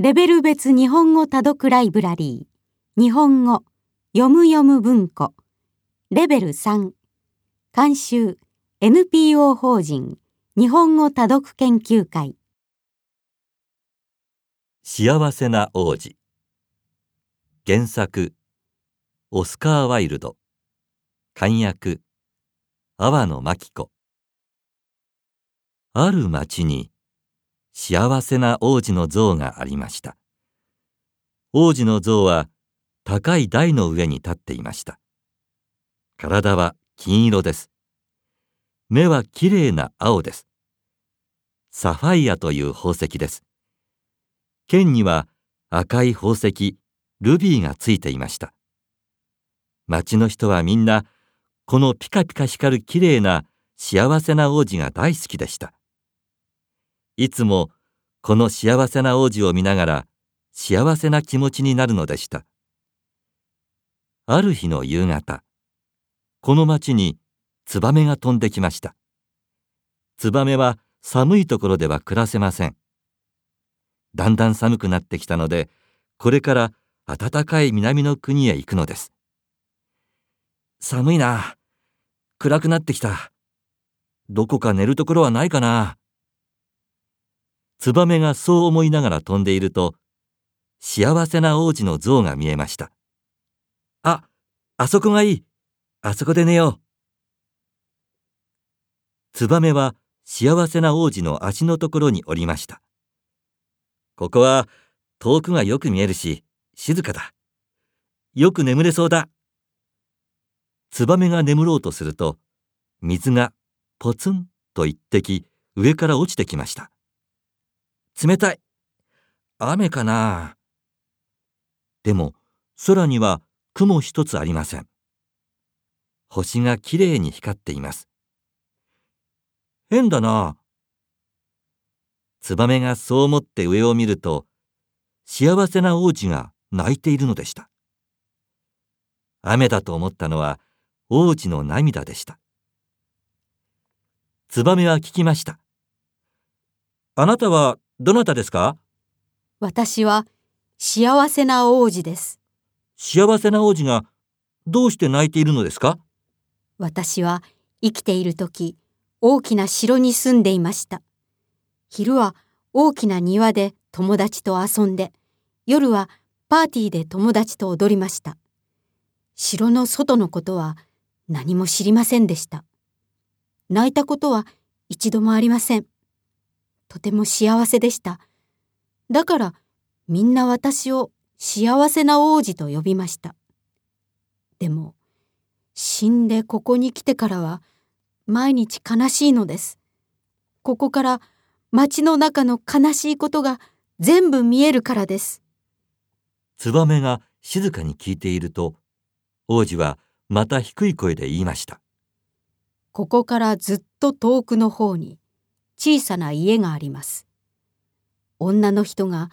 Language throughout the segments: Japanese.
レベル別日本語多読ライブラリー。日本語読む読む文庫。レベル3監修 NPO 法人日本語多読研究会。幸せな王子。原作オスカー・ワイルド。漢訳阿波野真紀子。ある町に幸せな王子の像がありました。王子の像は高い台の上に立っていました。体は金色です。目はきれいな青です。サファイアという宝石です。剣には赤い宝石ルビーがついていました。町の人はみんなこのピカピカ光るきれいな幸せな王子が大好きでした。いつもこの幸せな王子を見ながら幸せな気持ちになるのでした。ある日の夕方この町にツバメが飛んできました。ツバメは寒いところでは暮らせません。だんだん寒くなってきたのでこれから暖かい南の国へ行くのです。寒いな。暗くなってきた。どこか寝るところはないかな。ツバメがそう思いながら飛んでいると、幸せな王子の像が見えました。あ、あそこがいい。あそこで寝よう。ツバメは幸せな王子の足のところに降りました。ここは遠くがよく見えるし、静かだ。よく眠れそうだ。ツバメが眠ろうとすると、水がポツンと一滴上から落ちてきました。冷たい。雨かなでも、空には雲一つありません。星がきれいに光っています。変だな。ツバメがそう思って上を見ると、幸せな王子が泣いているのでした。雨だと思ったのは王子の涙でした。ツバメは聞きました。あなたはどなたですか？私は幸せな王子です。幸せな王子がどうして泣いているのですか？私は生きている時、大きな城に住んでいました。昼は大きな庭で友達と遊んで、夜はパーティーで友達と踊りました。城の外のことは何も知りませんでした。泣いたことは一度もありません。とても幸せでした。だからみんな私を幸せな王子と呼びました。でも死んでここに来てからは毎日悲しいのです。ここから街の中の悲しいことが全部見えるからです。ツバメが静かに聞いていると王子はまた低い声で言いました。ここからずっと遠くの方に小さな家があります。女の人が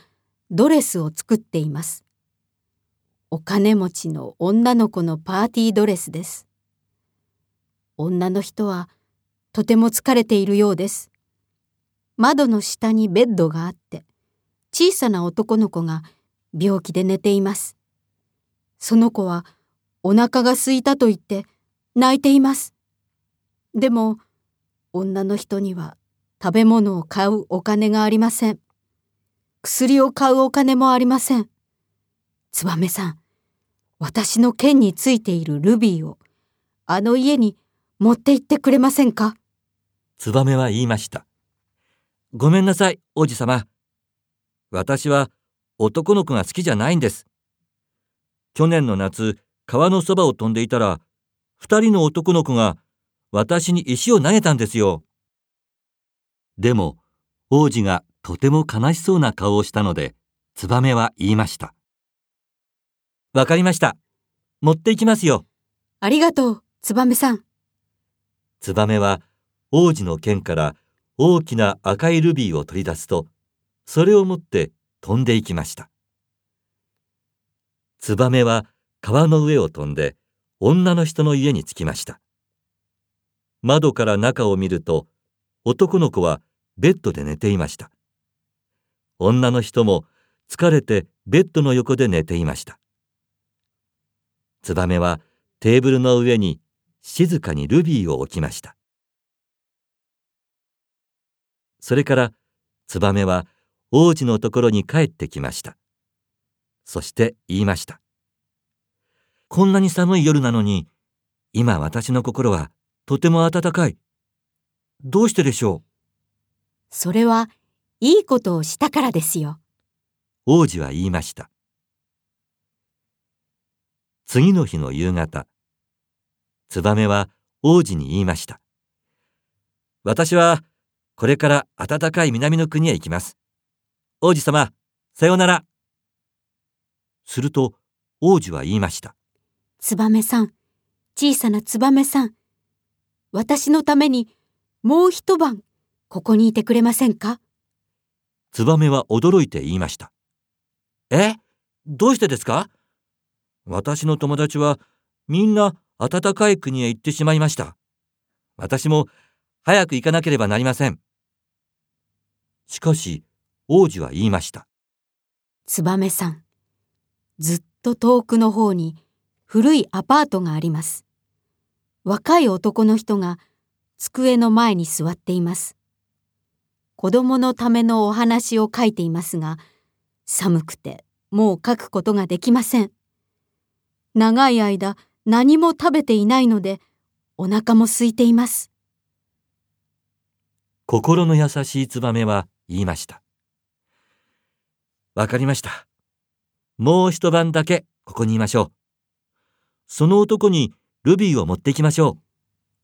ドレスを作っています。お金持ちの女の子のパーティードレスです。女の人はとても疲れているようです。窓の下にベッドがあって、小さな男の子が病気で寝ています。その子はお腹が空いたと言って泣いています。でも女の人には食べ物を買うお金がありません。薬を買うお金もありません。つばめさん、私の剣についているルビーを、あの家に持って行ってくれませんか？ツバメは言いました。ごめんなさい、王子様。私は男の子が好きじゃないんです。去年の夏、川のそばを飛んでいたら、二人の男の子が私に石を投げたんですよ。でも王子がとても悲しそうな顔をしたのでツバメは言いました。わかりました。持って行きますよ。ありがとうツバメさん。ツバメは王子の剣から大きな赤いルビーを取り出すとそれを持って飛んで行きました。ツバメは川の上を飛んで女の人の家に着きました。窓から中を見ると男の子はベッドで寝ていました。女の人も疲れてベッドの横で寝ていました。ツバメはテーブルの上に静かにルビーを置きました。それからツバメは王子のところに帰ってきました。そして言いました。こんなに寒い夜なのに、今私の心はとても暖かい。どうしてでしょう？それはいいことをしたからですよ。王子は言いました。次の日の夕方、ツバメは王子に言いました。私はこれから暖かい南の国へ行きます。王子様、さようなら。すると王子は言いました。ツバメさん、小さなツバメさん、私のためにもう一晩ここにいてくれませんか？ツバメは驚いて言いました。え？どうしてですか？私の友達はみんな暖かい国へ行ってしまいました。私も早く行かなければなりません。しかし王子は言いました。ツバメさん、ずっと遠くの方に古いアパートがあります。若い男の人が机の前に座っています。子供のためのお話を書いていますが、寒くてもう書くことができません。長い間何も食べていないのでお腹も空いています。心の優しいツバメは言いました。わかりました。もう一晩だけここにいましょう。その男にルビーを持ってきましょう。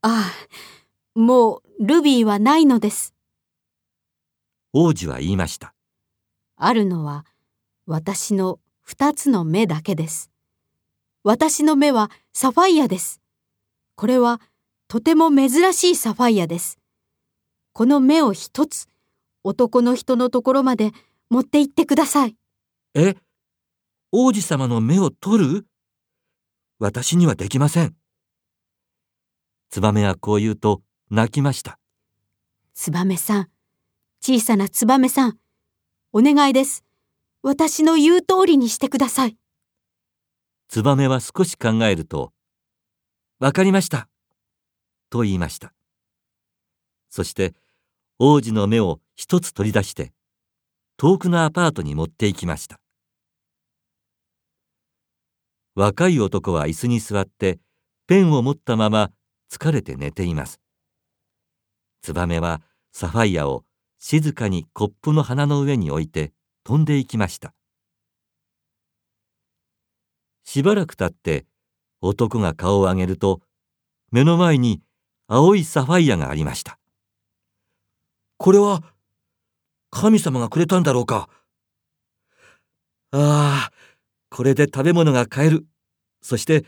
ああ、もうルビーはないのです。王子は言いました。あるのは私の二つの目だけです。私の目はサファイアです。これはとても珍しいサファイアです。この目を一つ男の人のところまで持って行ってください。え？王子様の目を取る？私にはできません。ツバメはこう言うと泣きました。ツバメさん、小さなツバメさん、お願いです。私の言う通りにしてください。ツバメは少し考えると、わかりました。と言いました。そして、王子の目を一つ取り出して、遠くのアパートに持って行きました。若い男は椅子に座って、ペンを持ったまま疲れて寝ています。ツバメはサファイアを静かにコップの花の上に置いて飛んでいきました。しばらく経って男が顔を上げると目の前に青いサファイアがありました。これは神様がくれたんだろうか。ああ、これで食べ物が買える。そして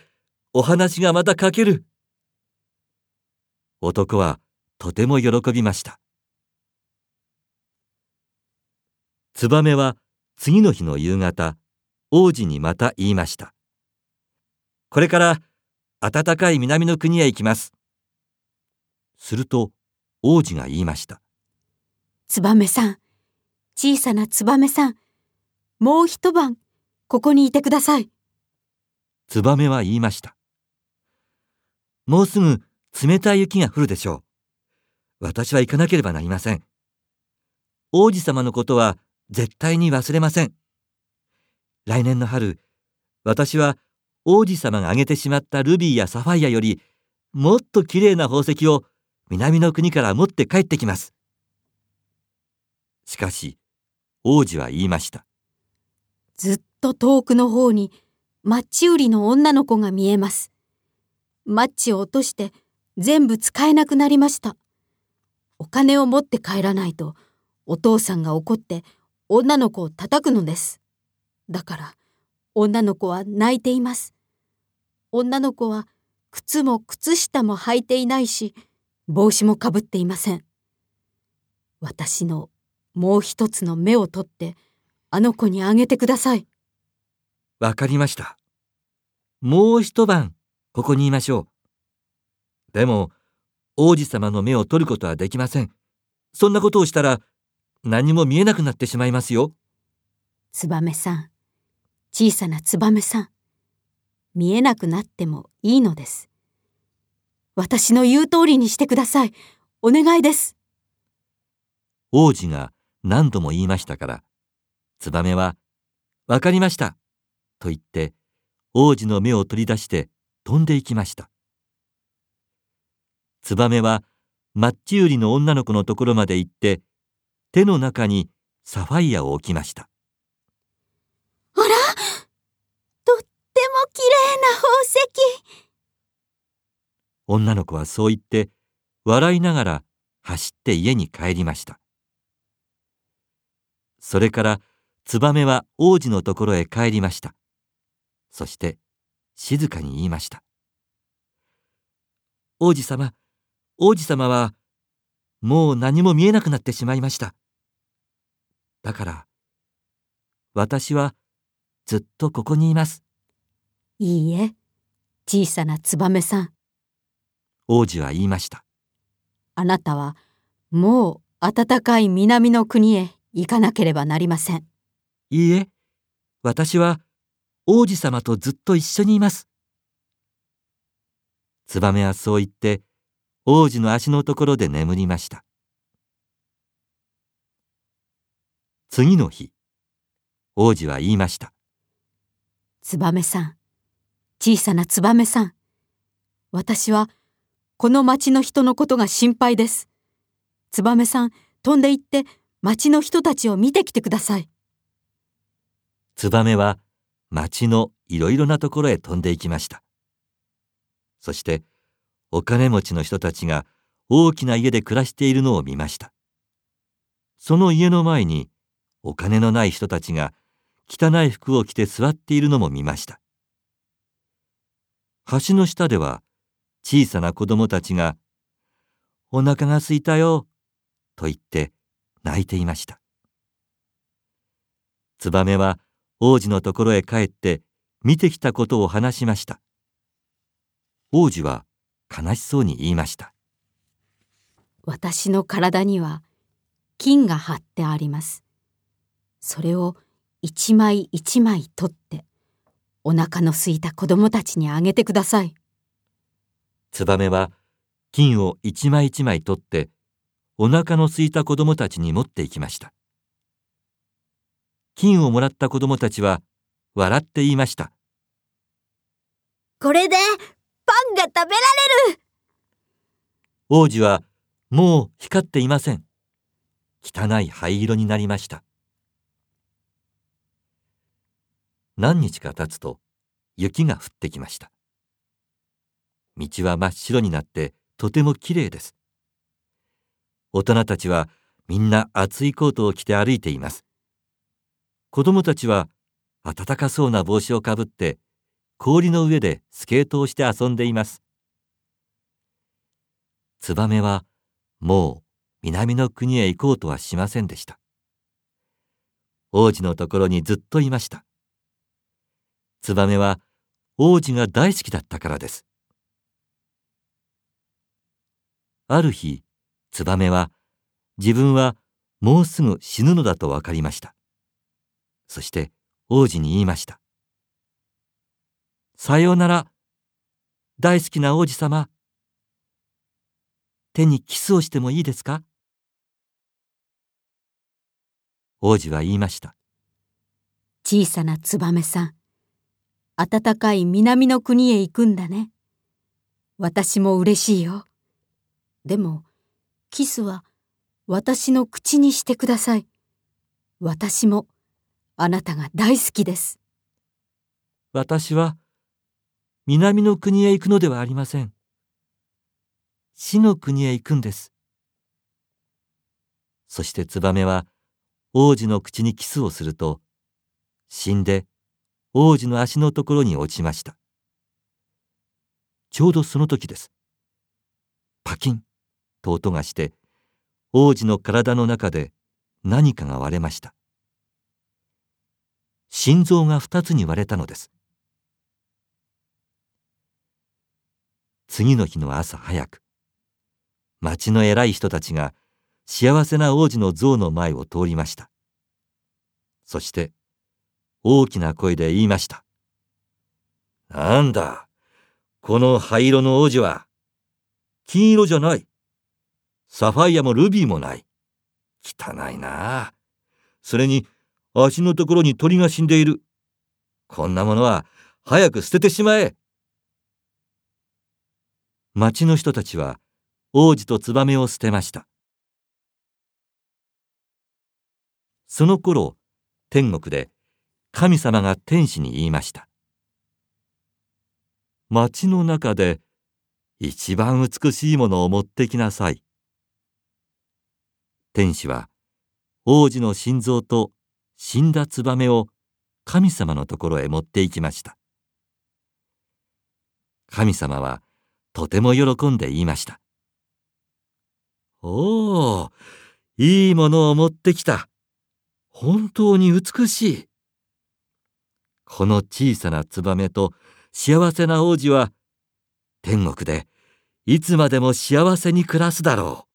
お話がまた書ける。男はとても喜びました。ツバメは次の日の夕方、王子にまた言いました。これから暖かい南の国へ行きます。すると王子が言いました。ツバメさん、小さなツバメさん、もう一晩ここにいてください。ツバメは言いました。もうすぐ冷たい雪が降るでしょう。私は行かなければなりません。王子様のことは絶対に忘れません。来年の春、私は王子様があげてしまったルビーやサファイアよりもっときれいな宝石を南の国から持って帰ってきます。しかし王子は言いました。ずっと遠くの方にマッチ売りの女の子が見えます。マッチを落として全部使えなくなりました。お金を持って帰らないとお父さんが怒って女の子を叩くのです。だから女の子は泣いています。女の子は靴も靴下も履いていないし、帽子もかぶっていません。私のもう一つの目を取って、あの子にあげてください。わかりました。もう一晩、ここにいましょう。でも、王子様の目を取ることはできません。そんなことをしたら、何も見えなくなってしまいますよ。ツバメさん、小さなツバメさん、見えなくなってもいいのです。私の言う通りにしてください。お願いです。王子が何度も言いましたから、ツバメは、わかりました。と言って、王子の目を取り出して飛んでいきました。ツバメは、マッチ売りの女の子のところまで行って、手の中にサファイアを置きました。あら？とってもきれいな宝石。女の子はそう言って笑いながら走って家に帰りました。それからツバメは王子のところへ帰りました。そして静かに言いました王子様王子様はもう何も見えなくなってしまいましただから私はずっとここにいますいいえ小さなツバメさん王子は言いました。あなたはもう暖かい南の国へ行かなければなりません。いいえ、私は王子様とずっと一緒にいます。ツバメはそう言って王子の足のところで眠りました。次の日、王子は言いました。ツバメさん、小さなツバメさん、私はこの町の人のことが心配です。燕さん、飛んで行って町の人たちを見てきてください。燕は町のいろいろなところへ飛んで行きました。そしてお金持ちの人たちが大きな家で暮らしているのを見ました。その家の前にお金のない人たちが汚い服を着て座っているのも見ました。橋の下では小さな子供たちが、お腹が空いたよ、と言って泣いていました。ツバメは王子のところへ帰って見てきたことを話しました。王子は悲しそうに言いました。私の体には金が張ってあります。それを一枚一枚取ってお腹の空いた子供たちにあげてください。ツバメは金を一枚一枚取ってお腹の空いた子供たちに持っていきました金をもらった子供たちは笑って言いましたこれでパンが食べられる王子はもう光っていません汚い灰色になりました何日か経つと雪が降ってきました道は真っ白になってとてもきれいです。大人たちはみんな厚いコートを着て歩いています。子供たちは暖かそうな帽子をかぶって氷の上でスケートをして遊んでいます。ツバメはもう南の国へ行こうとはしませんでした。王子のところにずっといました。ツバメは王子が大好きだったからです。ある日、ツバメは自分はもうすぐ死ぬのだと分かりました。そして王子に言いました。さようなら、大好きな王子様。手にキスをしてもいいですか？王子は言いました。小さなツバメさん、暖かい南の国へ行くんだね。私も嬉しいよ。でも、キスは私の口にしてください。私もあなたが大好きです。私は南の国へ行くのではありません。死の国へ行くんです。そしてツバメは王子の口にキスをすると、死んで王子の足のところに落ちました。ちょうどその時です。パキン。と音がして王子の体の中で何かが割れました心臓が二つに割れたのです次の日の朝早く町の偉い人たちが幸せな王子の像の前を通りましたそして大きな声で言いました。なんだ、この灰色の王子は、金色じゃない。サファイアもルビーもない。汚いな。それに、足のところに鳥が死んでいる。こんなものは、早く捨ててしまえ。町の人たちは、王子とツバメを捨てました。その頃、天国で神様が天使に言いました。町の中で一番美しいものを持ってきなさい。天使は王子の心臓と死んだツバメを神様のところへ持って行きました。神様はとても喜んで言いました。おお、いいものを持ってきた。本当に美しい。この小さなツバメと幸せな王子は天国でいつまでも幸せに暮らすだろう。